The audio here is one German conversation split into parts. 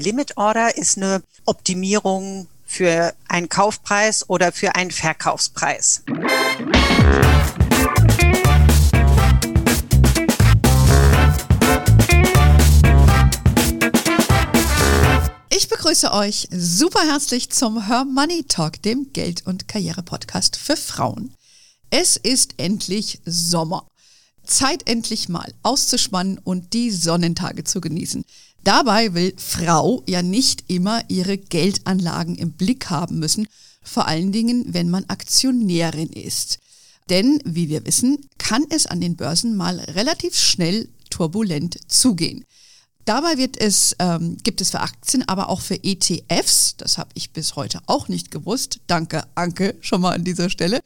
Limit Order ist eine Optimierung für einen Kaufpreis oder für einen Verkaufspreis. Ich begrüße euch super herzlich zum Her Money Talk, dem Geld- und Karriere-Podcast für Frauen. Es ist endlich Sommer. Zeit endlich mal auszuspannen und die Sonnentage zu genießen. Dabei will Frau ja nicht immer ihre Geldanlagen im Blick haben müssen, vor allen Dingen, wenn man Aktionärin ist. Denn, wie wir wissen, kann es an den Börsen mal relativ schnell turbulent zugehen. Dabei wird es, ähm, gibt es für Aktien, aber auch für ETFs, das habe ich bis heute auch nicht gewusst, danke Anke schon mal an dieser Stelle,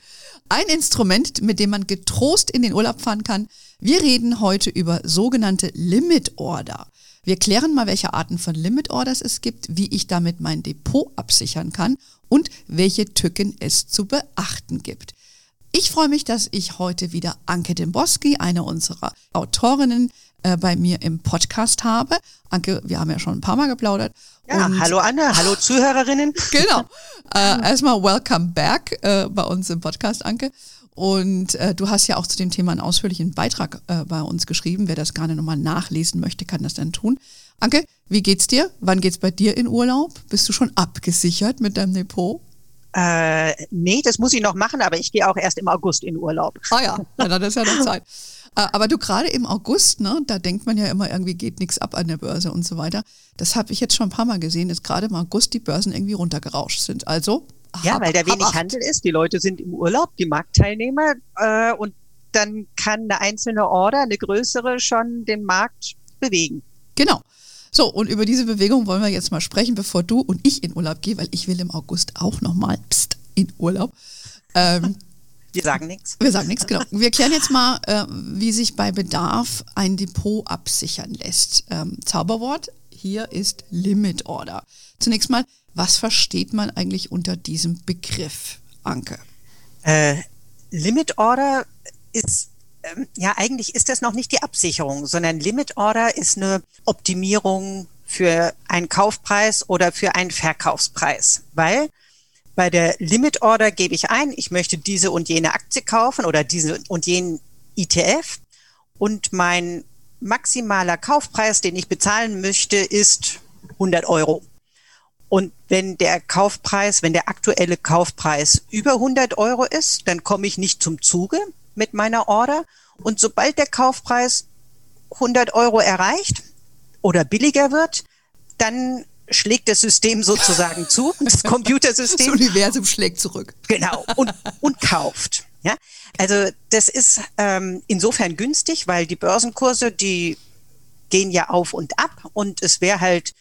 ein Instrument, mit dem man getrost in den Urlaub fahren kann. Wir reden heute über sogenannte Limit Order. Wir klären mal, welche Arten von Limit Orders es gibt, wie ich damit mein Depot absichern kann und welche Tücken es zu beachten gibt. Ich freue mich, dass ich heute wieder Anke Demboski, eine unserer Autorinnen, äh, bei mir im Podcast habe. Anke, wir haben ja schon ein paar Mal geplaudert. Ja, hallo Anne, hallo Zuhörerinnen. Genau. Äh, erstmal welcome back äh, bei uns im Podcast, Anke. Und äh, du hast ja auch zu dem Thema einen ausführlichen Beitrag äh, bei uns geschrieben. Wer das gerne nochmal nachlesen möchte, kann das dann tun. Anke, wie geht's dir? Wann geht's bei dir in Urlaub? Bist du schon abgesichert mit deinem Depot? Äh, nee, das muss ich noch machen, aber ich gehe auch erst im August in Urlaub. Ah ja, na, dann ist ja noch Zeit. Äh, aber du gerade im August, ne, da denkt man ja immer, irgendwie geht nichts ab an der Börse und so weiter. Das habe ich jetzt schon ein paar Mal gesehen, dass gerade im August die Börsen irgendwie runtergerauscht sind. Also ja, weil da wenig Handel ist. Die Leute sind im Urlaub, die Marktteilnehmer, äh, und dann kann eine einzelne Order, eine größere, schon den Markt bewegen. Genau. So, und über diese Bewegung wollen wir jetzt mal sprechen, bevor du und ich in Urlaub gehen, weil ich will im August auch nochmal in Urlaub. Ähm, wir sagen nichts. Wir sagen nichts, genau. Wir klären jetzt mal, äh, wie sich bei Bedarf ein Depot absichern lässt. Ähm, Zauberwort hier ist Limit Order. Zunächst mal, was versteht man eigentlich unter diesem Begriff, Anke? Äh, Limit Order ist ähm, ja, eigentlich ist das noch nicht die Absicherung, sondern Limit Order ist eine Optimierung für einen Kaufpreis oder für einen Verkaufspreis, weil bei der Limit Order gebe ich ein, ich möchte diese und jene Aktie kaufen oder diese und jenen ETF und mein maximaler Kaufpreis, den ich bezahlen möchte, ist 100 Euro. Und wenn der Kaufpreis, wenn der aktuelle Kaufpreis über 100 Euro ist, dann komme ich nicht zum Zuge mit meiner Order. Und sobald der Kaufpreis 100 Euro erreicht oder billiger wird, dann schlägt das System sozusagen zu, das Computersystem. Das Universum schlägt zurück. Genau, und, und kauft. Ja, also das ist ähm, insofern günstig, weil die Börsenkurse, die gehen ja auf und ab und es wäre halt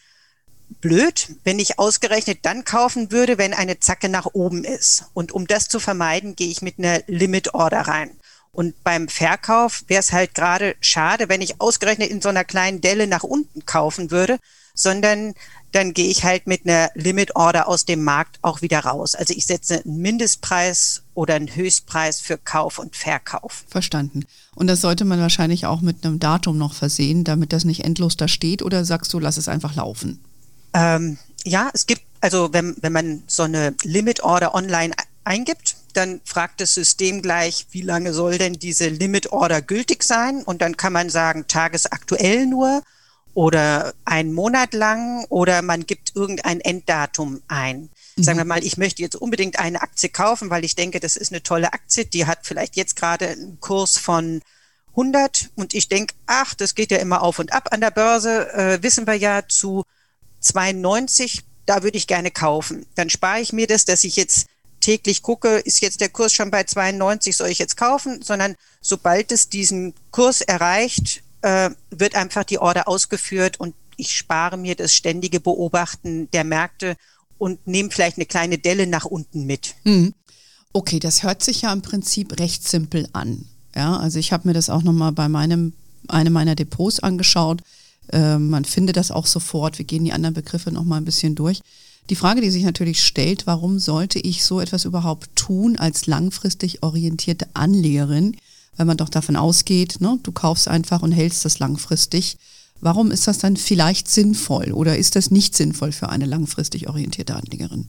blöd, wenn ich ausgerechnet dann kaufen würde, wenn eine Zacke nach oben ist. Und um das zu vermeiden, gehe ich mit einer Limit Order rein. Und beim Verkauf wäre es halt gerade schade, wenn ich ausgerechnet in so einer kleinen Delle nach unten kaufen würde, sondern dann gehe ich halt mit einer Limit Order aus dem Markt auch wieder raus. Also ich setze einen Mindestpreis oder einen Höchstpreis für Kauf und Verkauf. Verstanden. Und das sollte man wahrscheinlich auch mit einem Datum noch versehen, damit das nicht endlos da steht oder sagst du, lass es einfach laufen? Ähm, ja, es gibt, also wenn, wenn man so eine Limit Order online eingibt, dann fragt das System gleich, wie lange soll denn diese Limit Order gültig sein? Und dann kann man sagen, tagesaktuell nur oder einen Monat lang oder man gibt irgendein Enddatum ein. Mhm. Sagen wir mal, ich möchte jetzt unbedingt eine Aktie kaufen, weil ich denke, das ist eine tolle Aktie, die hat vielleicht jetzt gerade einen Kurs von 100 und ich denke, ach, das geht ja immer auf und ab an der Börse, äh, wissen wir ja zu 92, da würde ich gerne kaufen. Dann spare ich mir das, dass ich jetzt täglich gucke, ist jetzt der Kurs schon bei 92, soll ich jetzt kaufen, sondern sobald es diesen Kurs erreicht, äh, wird einfach die Order ausgeführt und ich spare mir das ständige Beobachten der Märkte und nehme vielleicht eine kleine Delle nach unten mit. Mhm. Okay, das hört sich ja im Prinzip recht simpel an. Ja, also ich habe mir das auch nochmal bei meinem, einem meiner Depots angeschaut. Äh, man findet das auch sofort. Wir gehen die anderen Begriffe nochmal ein bisschen durch. Die Frage, die sich natürlich stellt, warum sollte ich so etwas überhaupt tun als langfristig orientierte Anlegerin, weil man doch davon ausgeht, ne, du kaufst einfach und hältst das langfristig. Warum ist das dann vielleicht sinnvoll oder ist das nicht sinnvoll für eine langfristig orientierte Anlegerin?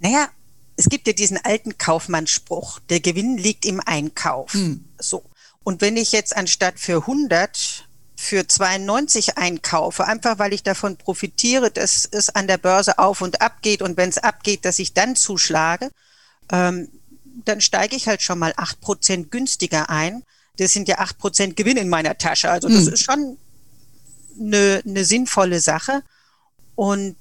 Naja, es gibt ja diesen alten Kaufmannsspruch, der Gewinn liegt im Einkauf. Hm. So. Und wenn ich jetzt anstatt für 100 für 92 einkaufe, einfach weil ich davon profitiere, dass es an der Börse auf und ab geht und wenn es abgeht, dass ich dann zuschlage, ähm, dann steige ich halt schon mal 8% günstiger ein. Das sind ja 8% Gewinn in meiner Tasche. Also das mhm. ist schon eine, eine sinnvolle Sache. Und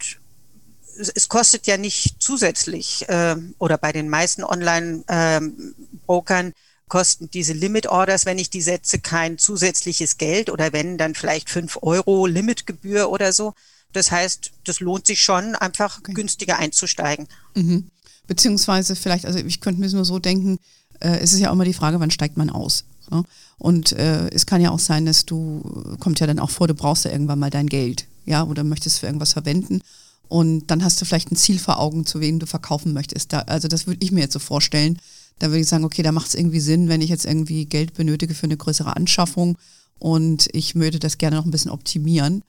es, kostet ja nicht zusätzlich äh, oder bei den meisten Online-Brokern ähm, kosten diese Limit Orders, wenn ich die setze, kein zusätzliches Geld oder wenn, dann vielleicht fünf Euro Limitgebühr oder so. Das heißt, das lohnt sich schon, einfach günstiger einzusteigen. Mhm. Beziehungsweise vielleicht, also ich könnte mir nur so denken, äh, es ist ja auch immer die Frage, wann steigt man aus? Ne? Und äh, es kann ja auch sein, dass du, kommt ja dann auch vor, du brauchst ja irgendwann mal dein Geld, ja, oder möchtest für irgendwas verwenden. Und dann hast du vielleicht ein Ziel vor Augen, zu wem du verkaufen möchtest. Da, also das würde ich mir jetzt so vorstellen, da würde ich sagen, okay, da macht es irgendwie Sinn, wenn ich jetzt irgendwie Geld benötige für eine größere Anschaffung und ich würde das gerne noch ein bisschen optimieren.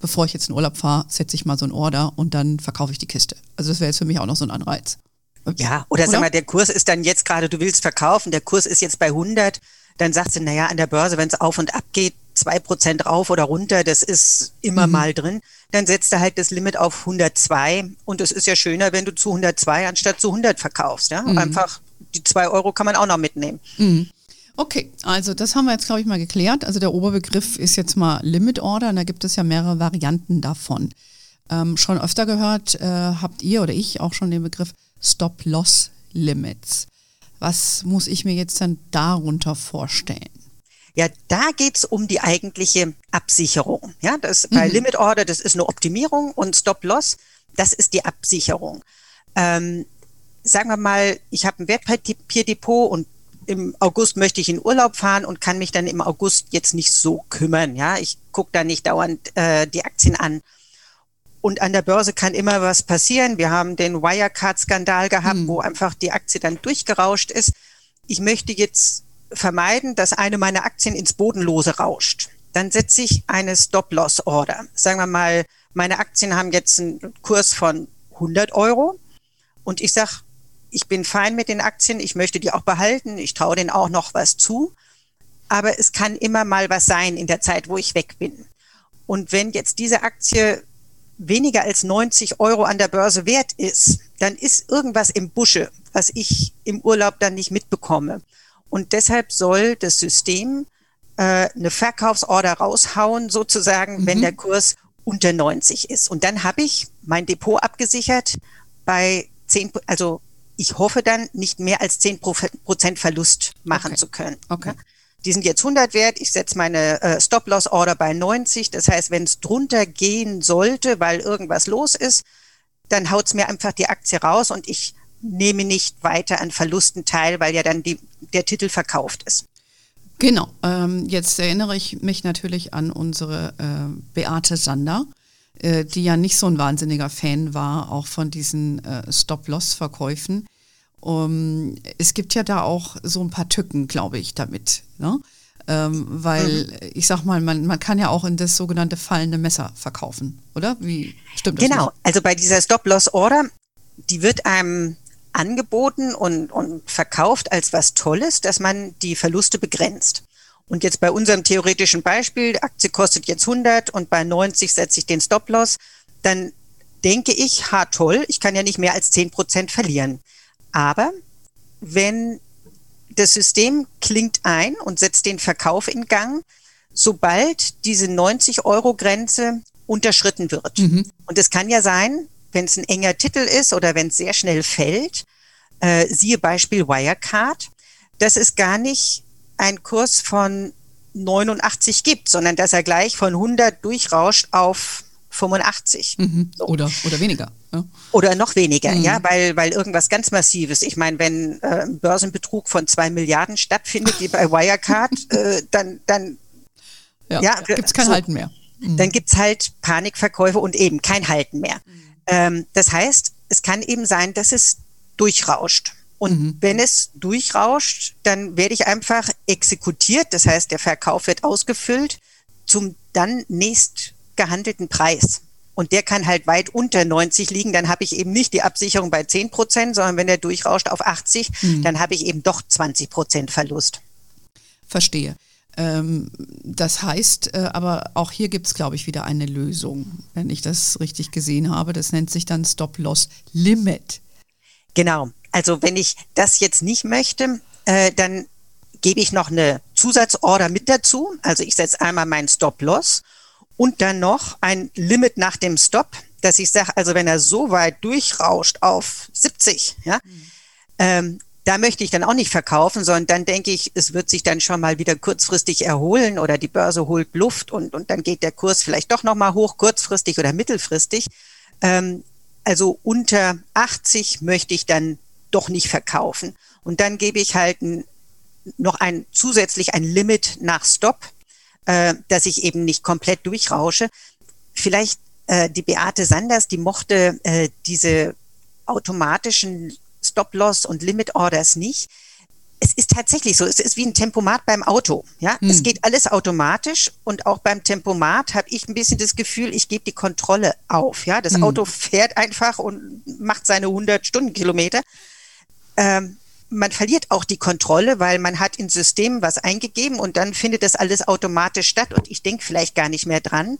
Bevor ich jetzt in Urlaub fahre, setze ich mal so ein Order und dann verkaufe ich die Kiste. Also das wäre jetzt für mich auch noch so ein Anreiz. Ja, oder, oder sag mal, der Kurs ist dann jetzt gerade, du willst verkaufen, der Kurs ist jetzt bei 100, dann sagst du, naja, an der Börse, wenn es auf und ab geht, zwei Prozent rauf oder runter, das ist immer mhm. mal drin. Dann setzt du halt das Limit auf 102 und es ist ja schöner, wenn du zu 102 anstatt zu 100 verkaufst. Ja? Mhm. Einfach die zwei Euro kann man auch noch mitnehmen. Mhm. Okay, also das haben wir jetzt, glaube ich, mal geklärt. Also der Oberbegriff ist jetzt mal Limit Order und da gibt es ja mehrere Varianten davon. Ähm, schon öfter gehört, äh, habt ihr oder ich auch schon den Begriff Stop-Loss-Limits. Was muss ich mir jetzt dann darunter vorstellen? Ja, da geht's um die eigentliche Absicherung. Ja, das mhm. bei Limit Order, das ist eine Optimierung und Stop-Loss, das ist die Absicherung. Ähm, sagen wir mal, ich habe ein Wertpapierdepot und im August möchte ich in Urlaub fahren und kann mich dann im August jetzt nicht so kümmern. Ja, ich gucke da nicht dauernd äh, die Aktien an. Und an der Börse kann immer was passieren. Wir haben den Wirecard-Skandal gehabt, hm. wo einfach die Aktie dann durchgerauscht ist. Ich möchte jetzt vermeiden, dass eine meiner Aktien ins Bodenlose rauscht. Dann setze ich eine Stop-Loss-Order. Sagen wir mal, meine Aktien haben jetzt einen Kurs von 100 Euro und ich sage, ich bin fein mit den Aktien, ich möchte die auch behalten, ich traue denen auch noch was zu. Aber es kann immer mal was sein in der Zeit, wo ich weg bin. Und wenn jetzt diese Aktie weniger als 90 Euro an der Börse wert ist, dann ist irgendwas im Busche, was ich im Urlaub dann nicht mitbekomme. Und deshalb soll das System äh, eine Verkaufsorder raushauen, sozusagen, mhm. wenn der Kurs unter 90 ist. Und dann habe ich mein Depot abgesichert bei 10, also ich hoffe dann nicht mehr als 10 Prozent Verlust machen okay. zu können. Okay. Die sind jetzt 100 wert. Ich setze meine äh, Stop-Loss-Order bei 90. Das heißt, wenn es drunter gehen sollte, weil irgendwas los ist, dann haut es mir einfach die Aktie raus und ich nehme nicht weiter an Verlusten teil, weil ja dann die, der Titel verkauft ist. Genau. Ähm, jetzt erinnere ich mich natürlich an unsere äh, Beate Sander, äh, die ja nicht so ein wahnsinniger Fan war, auch von diesen äh, Stop-Loss-Verkäufen. Um, es gibt ja da auch so ein paar Tücken, glaube ich, damit. Ne? Ähm, weil mhm. ich sag mal, man, man kann ja auch in das sogenannte fallende Messer verkaufen, oder? Wie stimmt das? Genau, nicht? also bei dieser Stop-Loss-Order, die wird einem angeboten und, und verkauft als was Tolles, dass man die Verluste begrenzt. Und jetzt bei unserem theoretischen Beispiel, die Aktie kostet jetzt 100 und bei 90 setze ich den Stop-Loss, dann denke ich, ha toll, ich kann ja nicht mehr als 10 Prozent verlieren. Aber wenn das System klingt ein und setzt den Verkauf in Gang, sobald diese 90-Euro-Grenze unterschritten wird. Mhm. Und es kann ja sein, wenn es ein enger Titel ist oder wenn es sehr schnell fällt, äh, siehe Beispiel Wirecard, dass es gar nicht ein Kurs von 89 gibt, sondern dass er gleich von 100 durchrauscht auf 85. Mhm. So. Oder, oder weniger. Ja. Oder noch weniger, mhm. ja, weil, weil irgendwas ganz Massives. Ich meine, wenn äh, ein Börsenbetrug von zwei Milliarden stattfindet, wie bei Wirecard, äh, dann, dann ja, ja gibt es kein so, Halten mehr. Mhm. Dann gibt es halt Panikverkäufe und eben kein Halten mehr. Mhm. Ähm, das heißt, es kann eben sein, dass es durchrauscht. Und mhm. wenn es durchrauscht, dann werde ich einfach exekutiert. Das heißt, der Verkauf wird ausgefüllt. zum dann nächst gehandelten Preis. Und der kann halt weit unter 90 liegen, dann habe ich eben nicht die Absicherung bei 10 Prozent, sondern wenn der durchrauscht auf 80, mhm. dann habe ich eben doch 20 Prozent Verlust. Verstehe. Ähm, das heißt, äh, aber auch hier gibt es, glaube ich, wieder eine Lösung, wenn ich das richtig gesehen habe. Das nennt sich dann Stop-Loss-Limit. Genau. Also wenn ich das jetzt nicht möchte, äh, dann gebe ich noch eine Zusatzorder mit dazu. Also ich setze einmal meinen Stop-Loss und dann noch ein Limit nach dem Stop, dass ich sage, also wenn er so weit durchrauscht auf 70, ja, mhm. ähm, da möchte ich dann auch nicht verkaufen, sondern dann denke ich, es wird sich dann schon mal wieder kurzfristig erholen oder die Börse holt Luft und, und dann geht der Kurs vielleicht doch nochmal hoch, kurzfristig oder mittelfristig. Ähm, also unter 80 möchte ich dann doch nicht verkaufen. Und dann gebe ich halt ein, noch ein zusätzlich ein Limit nach Stop, äh, dass ich eben nicht komplett durchrausche. Vielleicht äh, die Beate Sanders, die mochte äh, diese automatischen Stop-Loss und Limit-Orders nicht. Es ist tatsächlich so, es ist wie ein Tempomat beim Auto. Ja, hm. es geht alles automatisch und auch beim Tempomat habe ich ein bisschen das Gefühl, ich gebe die Kontrolle auf. Ja, das hm. Auto fährt einfach und macht seine 100 Stundenkilometer. Ähm, man verliert auch die Kontrolle, weil man hat ins System was eingegeben und dann findet das alles automatisch statt und ich denke vielleicht gar nicht mehr dran.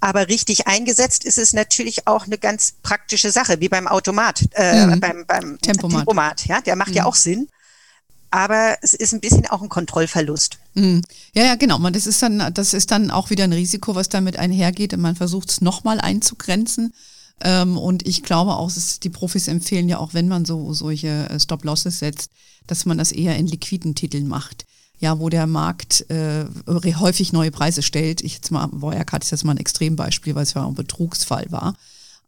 Aber richtig eingesetzt ist es natürlich auch eine ganz praktische Sache, wie beim Automat, äh, mhm. beim, beim Tempomat. Tempomat. Ja, der macht mhm. ja auch Sinn. Aber es ist ein bisschen auch ein Kontrollverlust. Mhm. Ja, ja, genau. Man, das, ist dann, das ist dann auch wieder ein Risiko, was damit einhergeht. Und man versucht es nochmal einzugrenzen. Ähm, und ich glaube auch, ist, die Profis empfehlen ja auch, wenn man so solche äh, Stop-Losses setzt, dass man das eher in liquiden Titeln macht ja, wo der Markt äh, häufig neue Preise stellt. Ich jetzt mal, Wirecard ist jetzt mal ein Extrembeispiel, weil es ja ein Betrugsfall war.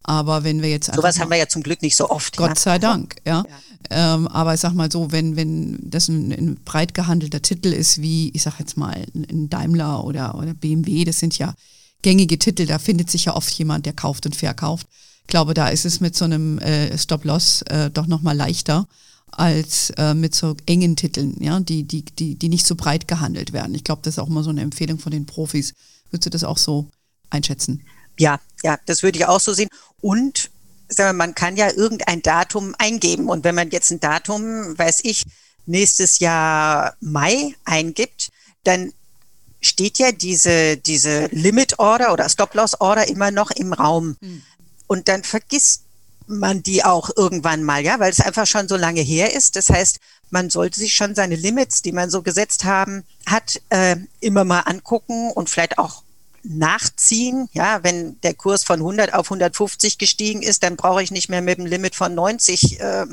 Aber wenn wir jetzt sowas haben wir ja zum Glück nicht so oft. Gott ja. sei Dank, ja. ja. Ähm, aber ich sag mal so, wenn wenn das ein, ein breit gehandelter Titel ist, wie ich sag jetzt mal ein Daimler oder oder BMW, das sind ja gängige Titel, da findet sich ja oft jemand, der kauft und verkauft. Ich glaube, da ist es mit so einem äh, Stop-Loss äh, doch noch mal leichter als äh, mit so engen Titeln, ja, die, die, die, die nicht so breit gehandelt werden. Ich glaube, das ist auch mal so eine Empfehlung von den Profis. Würdest du das auch so einschätzen? Ja, ja, das würde ich auch so sehen. Und sagen wir, man kann ja irgendein Datum eingeben. Und wenn man jetzt ein Datum, weiß ich, nächstes Jahr Mai eingibt, dann steht ja diese, diese Limit Order oder Stop Loss Order immer noch im Raum. Hm. Und dann vergisst man die auch irgendwann mal, ja, weil es einfach schon so lange her ist. Das heißt, man sollte sich schon seine Limits, die man so gesetzt haben, hat, äh, immer mal angucken und vielleicht auch nachziehen. Ja, wenn der Kurs von 100 auf 150 gestiegen ist, dann brauche ich nicht mehr mit dem Limit von 90 äh,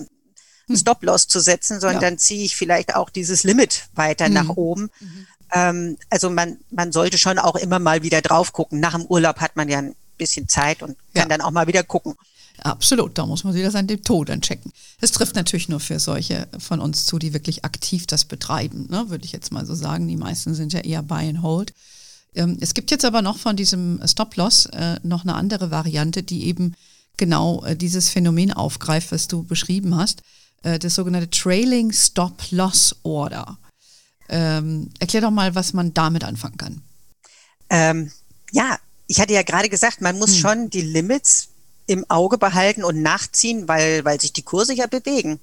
Stop-Loss zu setzen, sondern ja. dann ziehe ich vielleicht auch dieses Limit weiter mhm. nach oben. Mhm. Ähm, also man, man sollte schon auch immer mal wieder drauf gucken. Nach dem Urlaub hat man ja ein bisschen Zeit und kann ja. dann auch mal wieder gucken. Absolut, da muss man wieder sein Depot dann checken. Es trifft natürlich nur für solche von uns zu, die wirklich aktiv das betreiben, ne, würde ich jetzt mal so sagen. Die meisten sind ja eher Buy and Hold. Ähm, es gibt jetzt aber noch von diesem Stop-Loss äh, noch eine andere Variante, die eben genau äh, dieses Phänomen aufgreift, was du beschrieben hast, äh, das sogenannte Trailing Stop-Loss Order. Ähm, erklär doch mal, was man damit anfangen kann. Ähm, ja, ich hatte ja gerade gesagt, man muss hm. schon die Limits im Auge behalten und nachziehen, weil, weil sich die Kurse ja bewegen.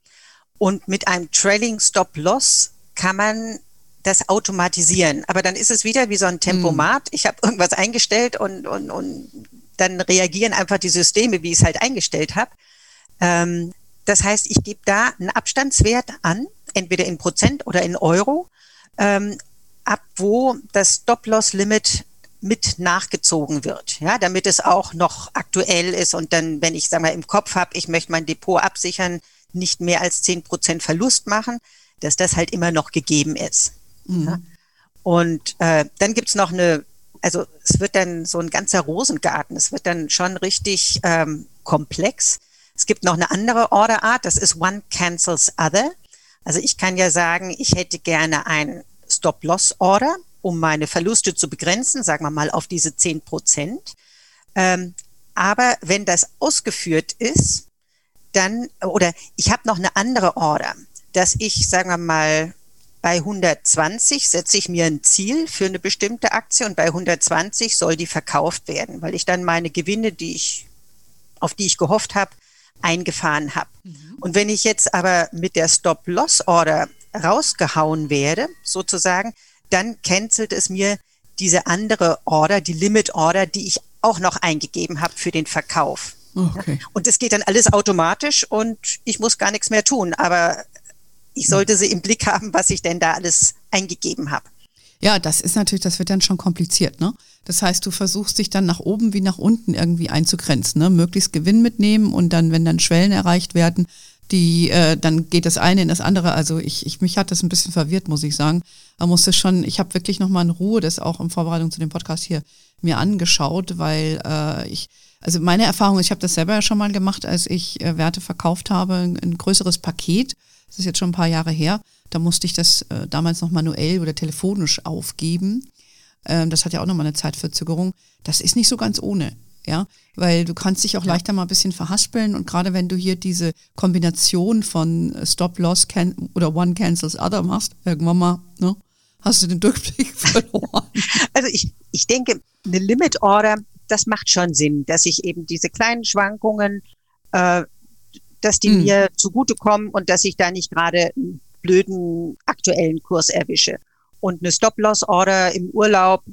Und mit einem Trailing Stop Loss kann man das automatisieren. Aber dann ist es wieder wie so ein Tempomat. Mhm. Ich habe irgendwas eingestellt und, und, und dann reagieren einfach die Systeme, wie ich es halt eingestellt habe. Ähm, das heißt, ich gebe da einen Abstandswert an, entweder in Prozent oder in Euro, ähm, ab wo das Stop-Loss-Limit mit nachgezogen wird, ja, damit es auch noch aktuell ist und dann, wenn ich sage mal im Kopf habe, ich möchte mein Depot absichern, nicht mehr als zehn Prozent Verlust machen, dass das halt immer noch gegeben ist. Mhm. Ja. Und äh, dann gibt's noch eine, also es wird dann so ein ganzer Rosengarten, es wird dann schon richtig ähm, komplex. Es gibt noch eine andere Orderart, das ist One Cancels Other. Also ich kann ja sagen, ich hätte gerne ein Stop-Loss-Order um meine Verluste zu begrenzen, sagen wir mal auf diese 10 Prozent. Ähm, aber wenn das ausgeführt ist, dann, oder ich habe noch eine andere Order, dass ich, sagen wir mal, bei 120 setze ich mir ein Ziel für eine bestimmte Aktie und bei 120 soll die verkauft werden, weil ich dann meine Gewinne, die ich, auf die ich gehofft habe, eingefahren habe. Mhm. Und wenn ich jetzt aber mit der Stop-Loss-Order rausgehauen werde, sozusagen, dann cancelt es mir diese andere Order, die Limit-Order, die ich auch noch eingegeben habe für den Verkauf. Okay. Und es geht dann alles automatisch und ich muss gar nichts mehr tun. Aber ich sollte sie im Blick haben, was ich denn da alles eingegeben habe. Ja, das ist natürlich, das wird dann schon kompliziert, ne? Das heißt, du versuchst dich dann nach oben wie nach unten irgendwie einzugrenzen, ne? Möglichst Gewinn mitnehmen und dann, wenn dann Schwellen erreicht werden, die, äh, dann geht das eine in das andere. Also ich, ich mich hat das ein bisschen verwirrt, muss ich sagen. Man musste schon, ich habe wirklich nochmal in Ruhe das auch in Vorbereitung zu dem Podcast hier mir angeschaut, weil äh, ich, also meine Erfahrung ich habe das selber ja schon mal gemacht, als ich äh, Werte verkauft habe, ein, ein größeres Paket das ist jetzt schon ein paar Jahre her, da musste ich das äh, damals noch manuell oder telefonisch aufgeben. Ähm, das hat ja auch nochmal eine Zeitverzögerung. Das ist nicht so ganz ohne, ja, weil du kannst dich auch ja. leichter mal ein bisschen verhaspeln und gerade wenn du hier diese Kombination von Stop Loss can oder One Cancels Other machst, irgendwann mal, ne, hast du den Durchblick verloren. Also ich, ich denke, eine Limit Order, das macht schon Sinn, dass ich eben diese kleinen Schwankungen äh, dass die mhm. mir zugutekommen und dass ich da nicht gerade einen blöden aktuellen Kurs erwische. Und eine Stop-Loss-Order im Urlaub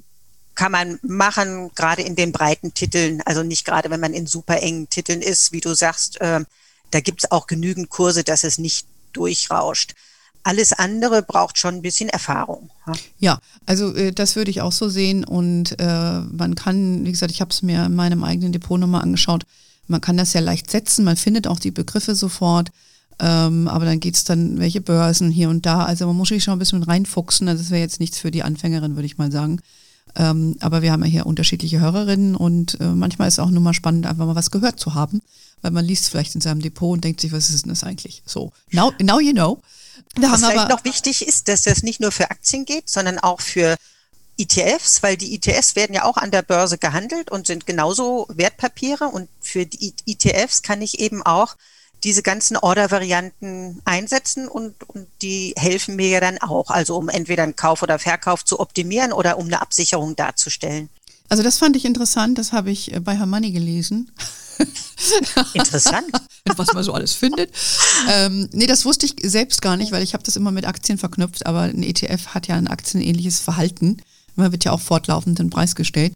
kann man machen, gerade in den breiten Titeln, also nicht gerade, wenn man in super engen Titeln ist, wie du sagst, äh, da gibt es auch genügend Kurse, dass es nicht durchrauscht. Alles andere braucht schon ein bisschen Erfahrung. Ja, also äh, das würde ich auch so sehen. Und äh, man kann, wie gesagt, ich habe es mir in meinem eigenen Depot nochmal angeschaut, man kann das ja leicht setzen, man findet auch die Begriffe sofort. Ähm, aber dann geht es dann, welche Börsen hier und da. Also man muss sich schon ein bisschen reinfuchsen. Also das wäre jetzt nichts für die Anfängerin, würde ich mal sagen. Ähm, aber wir haben ja hier unterschiedliche Hörerinnen und äh, manchmal ist es auch nur mal spannend, einfach mal was gehört zu haben, weil man liest vielleicht in seinem Depot und denkt sich, was ist denn das eigentlich? So, now, now you know. Da was vielleicht noch wichtig ist, dass das nicht nur für Aktien geht, sondern auch für ETFs, weil die ETFs werden ja auch an der Börse gehandelt und sind genauso Wertpapiere. Und für die ETFs kann ich eben auch diese ganzen Order-Varianten einsetzen und, und die helfen mir ja dann auch, also um entweder einen Kauf oder Verkauf zu optimieren oder um eine Absicherung darzustellen. Also das fand ich interessant, das habe ich äh, bei Hermanni gelesen. Interessant. Was man so alles findet. Ähm, nee, das wusste ich selbst gar nicht, weil ich habe das immer mit Aktien verknüpft, aber ein ETF hat ja ein aktienähnliches Verhalten. Man wird ja auch fortlaufend in Preis gestellt.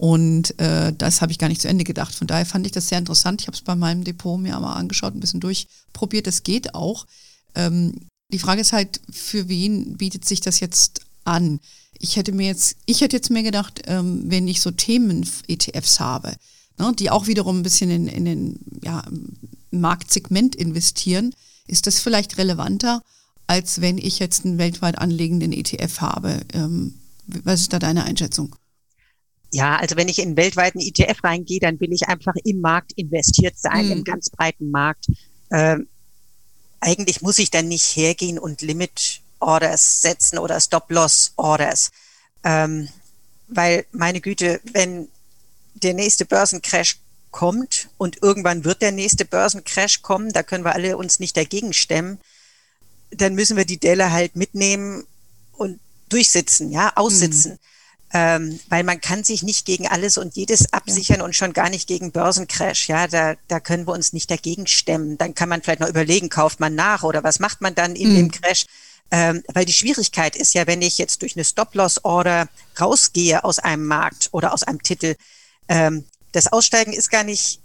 Und äh, das habe ich gar nicht zu Ende gedacht. Von daher fand ich das sehr interessant. Ich habe es bei meinem Depot mir aber angeschaut, ein bisschen durchprobiert. Es geht auch. Ähm, die Frage ist halt, für wen bietet sich das jetzt an? Ich hätte mir jetzt, ich hätte jetzt mir gedacht, ähm, wenn ich so Themen-ETFs habe, ne, die auch wiederum ein bisschen in, in den ja, Marktsegment investieren, ist das vielleicht relevanter, als wenn ich jetzt einen weltweit anlegenden ETF habe. Ähm, was ist da deine Einschätzung? Ja, also wenn ich in einen weltweiten ETF reingehe, dann will ich einfach im Markt investiert sein, mhm. im ganz breiten Markt. Ähm, eigentlich muss ich dann nicht hergehen und Limit Orders setzen oder Stop-Loss Orders. Ähm, weil, meine Güte, wenn der nächste Börsencrash kommt und irgendwann wird der nächste Börsencrash kommen, da können wir alle uns nicht dagegen stemmen, dann müssen wir die Delle halt mitnehmen und durchsitzen, ja, aussitzen. Mhm. Ähm, weil man kann sich nicht gegen alles und jedes absichern ja. und schon gar nicht gegen Börsencrash. Ja, da, da können wir uns nicht dagegen stemmen. Dann kann man vielleicht noch überlegen, kauft man nach oder was macht man dann in mhm. dem Crash? Ähm, weil die Schwierigkeit ist ja, wenn ich jetzt durch eine Stop-Loss-Order rausgehe aus einem Markt oder aus einem Titel, ähm, das Aussteigen ist gar nicht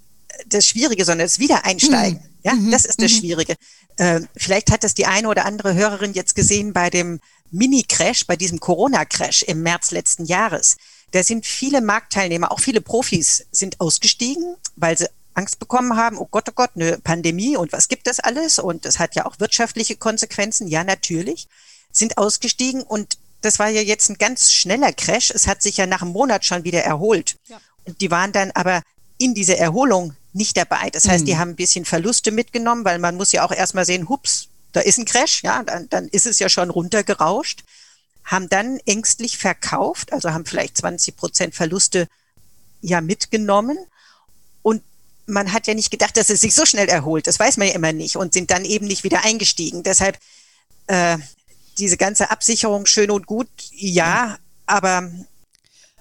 das Schwierige, sondern das Wiedereinsteigen. Mhm. Ja, mhm. das ist das mhm. Schwierige. Ähm, vielleicht hat das die eine oder andere Hörerin jetzt gesehen bei dem Mini-Crash, bei diesem Corona-Crash im März letzten Jahres, da sind viele Marktteilnehmer, auch viele Profis, sind ausgestiegen, weil sie Angst bekommen haben, oh Gott, oh Gott, eine Pandemie und was gibt das alles? Und das hat ja auch wirtschaftliche Konsequenzen. Ja, natürlich, sind ausgestiegen und das war ja jetzt ein ganz schneller Crash. Es hat sich ja nach einem Monat schon wieder erholt. Ja. Und die waren dann aber in dieser Erholung nicht dabei. Das heißt, die haben ein bisschen Verluste mitgenommen, weil man muss ja auch erstmal sehen, hups, da ist ein Crash, ja, dann, dann ist es ja schon runtergerauscht, haben dann ängstlich verkauft, also haben vielleicht 20 Prozent Verluste ja mitgenommen und man hat ja nicht gedacht, dass es sich so schnell erholt. Das weiß man ja immer nicht und sind dann eben nicht wieder eingestiegen. Deshalb, äh, diese ganze Absicherung schön und gut, ja, aber.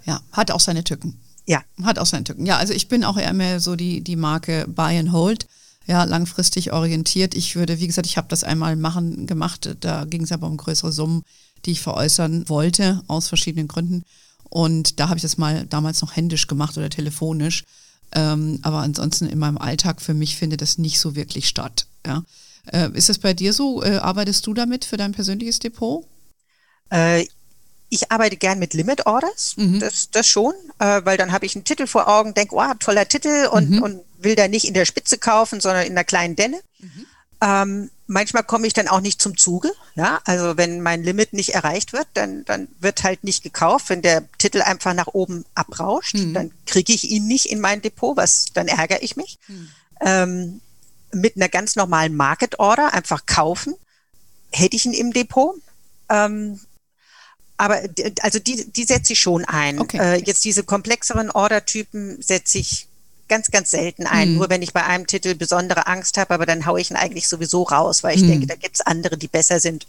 Ja, hat auch seine Tücken. Ja. Hat auch seine Tücken. Ja, also ich bin auch eher mehr so die, die Marke Buy and Hold. Ja, langfristig orientiert. Ich würde, wie gesagt, ich habe das einmal machen gemacht. Da ging es aber um größere Summen, die ich veräußern wollte, aus verschiedenen Gründen. Und da habe ich das mal damals noch händisch gemacht oder telefonisch. Ähm, aber ansonsten in meinem Alltag für mich findet das nicht so wirklich statt. Ja. Äh, ist das bei dir so? Äh, arbeitest du damit für dein persönliches Depot? Äh, ich arbeite gern mit Limit Orders, mhm. das, das schon, äh, weil dann habe ich einen Titel vor Augen, denke, oh, toller Titel und, mhm. und will da nicht in der Spitze kaufen, sondern in einer kleinen Delle. Mhm. Ähm, manchmal komme ich dann auch nicht zum Zuge. Ja, also wenn mein Limit nicht erreicht wird, dann, dann wird halt nicht gekauft. Wenn der Titel einfach nach oben abrauscht, mhm. dann kriege ich ihn nicht in mein Depot, was dann ärgere ich mich. Mhm. Ähm, mit einer ganz normalen Market Order einfach kaufen, hätte ich ihn im Depot. Ähm, aber also die, die setze ich schon ein. Okay. Äh, jetzt diese komplexeren Ordertypen setze ich ganz, ganz selten ein. Mhm. Nur wenn ich bei einem Titel besondere Angst habe, aber dann haue ich ihn eigentlich sowieso raus, weil ich mhm. denke, da gibt es andere, die besser sind.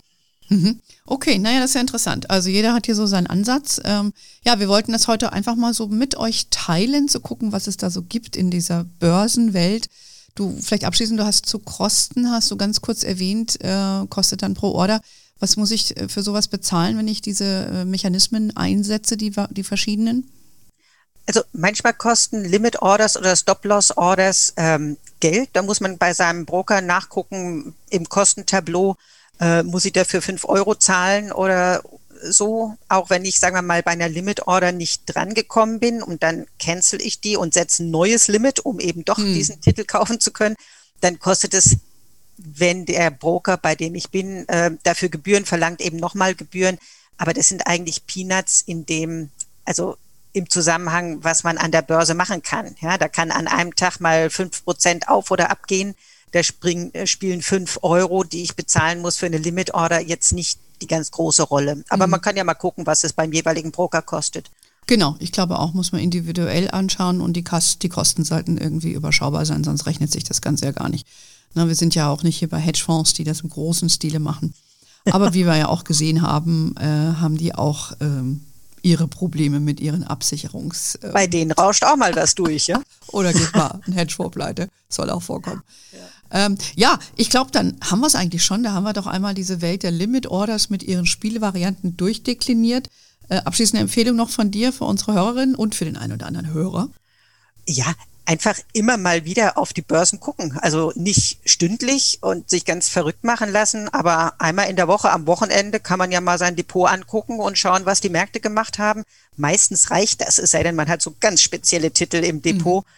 Mhm. Okay, naja, das ist ja interessant. Also jeder hat hier so seinen Ansatz. Ähm, ja, wir wollten das heute einfach mal so mit euch teilen, zu gucken, was es da so gibt in dieser Börsenwelt. Du, vielleicht abschließend, du hast zu Kosten, hast du ganz kurz erwähnt, äh, kostet dann pro Order. Was muss ich äh, für sowas bezahlen, wenn ich diese äh, Mechanismen einsetze, die, die verschiedenen? Also manchmal kosten Limit Orders oder Stop-Loss Orders ähm, Geld. Da muss man bei seinem Broker nachgucken im Kostentableau, äh, muss ich dafür fünf Euro zahlen oder so, auch wenn ich, sagen wir mal, bei einer Limit Order nicht drangekommen bin und dann cancel ich die und setze ein neues Limit, um eben doch hm. diesen Titel kaufen zu können, dann kostet es, wenn der Broker, bei dem ich bin, äh, dafür Gebühren verlangt, eben nochmal Gebühren. Aber das sind eigentlich Peanuts in dem, also im Zusammenhang, was man an der Börse machen kann. Ja, da kann an einem Tag mal fünf Prozent auf oder abgehen. Da springen, äh, spielen fünf Euro, die ich bezahlen muss für eine Limit Order, jetzt nicht die ganz große Rolle. Aber mhm. man kann ja mal gucken, was es beim jeweiligen Broker kostet. Genau, ich glaube auch, muss man individuell anschauen und die, Kast die Kosten sollten irgendwie überschaubar sein, sonst rechnet sich das Ganze ja gar nicht. Na, wir sind ja auch nicht hier bei Hedgefonds, die das im großen Stile machen. Aber wie wir ja auch gesehen haben, äh, haben die auch ähm, ihre Probleme mit ihren Absicherungs. Äh Bei denen rauscht auch mal was durch, ja? Oder geht mal ein Hedgefonds pleite. Soll auch vorkommen. Ja, ähm, ja ich glaube, dann haben wir es eigentlich schon. Da haben wir doch einmal diese Welt der Limit Orders mit ihren Spielvarianten durchdekliniert. Äh, abschließende Empfehlung noch von dir für unsere Hörerinnen und für den einen oder anderen Hörer. Ja, einfach immer mal wieder auf die Börsen gucken. Also nicht stündlich und sich ganz verrückt machen lassen, aber einmal in der Woche am Wochenende kann man ja mal sein Depot angucken und schauen, was die Märkte gemacht haben. Meistens reicht das, es sei denn, man hat so ganz spezielle Titel im Depot. Mhm.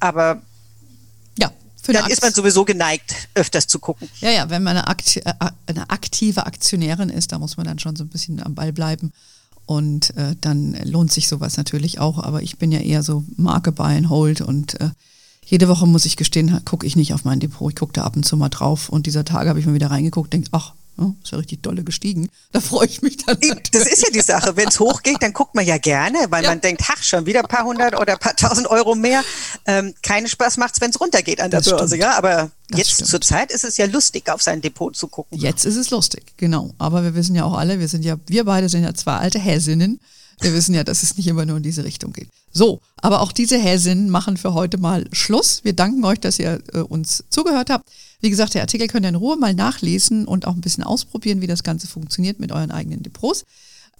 Aber ja, dann ist man sowieso geneigt, öfters zu gucken. Ja, ja, wenn man eine, akti äh, eine aktive Aktionärin ist, da muss man dann schon so ein bisschen am Ball bleiben und äh, dann lohnt sich sowas natürlich auch. Aber ich bin ja eher so Marke Buy and Hold und äh, jede Woche muss ich gestehen, gucke ich nicht auf mein Depot. Ich gucke da ab und zu mal drauf. Und dieser Tage habe ich mal wieder reingeguckt, denke, ach, ja, ist ja richtig dolle gestiegen. Da freue ich mich dann. Das ist ja die Sache. Wenn es hochgeht, dann guckt man ja gerne, weil ja. man denkt, ach, schon wieder ein paar hundert oder ein paar tausend Euro mehr. Ähm, keinen Spaß macht es, wenn es runtergeht an der das Börse, stimmt. ja. Aber das jetzt zur Zeit ist es ja lustig, auf sein Depot zu gucken. Jetzt ist es lustig, genau. Aber wir wissen ja auch alle, wir sind ja, wir beide sind ja zwei alte Häsinnen. Wir wissen ja, dass es nicht immer nur in diese Richtung geht. So, aber auch diese Häsinnen machen für heute mal Schluss. Wir danken euch, dass ihr äh, uns zugehört habt. Wie gesagt, der Artikel könnt ihr in Ruhe mal nachlesen und auch ein bisschen ausprobieren, wie das Ganze funktioniert mit euren eigenen Depots.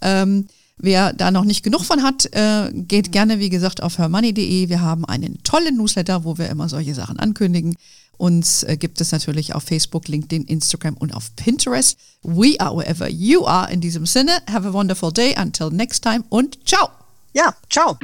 Ähm, wer da noch nicht genug von hat, äh, geht gerne, wie gesagt, auf hermoney.de. Wir haben einen tollen Newsletter, wo wir immer solche Sachen ankündigen. Uns äh, gibt es natürlich auf Facebook, LinkedIn, Instagram und auf Pinterest. We are wherever you are. In diesem Sinne, have a wonderful day. Until next time und ciao. Ja, ciao.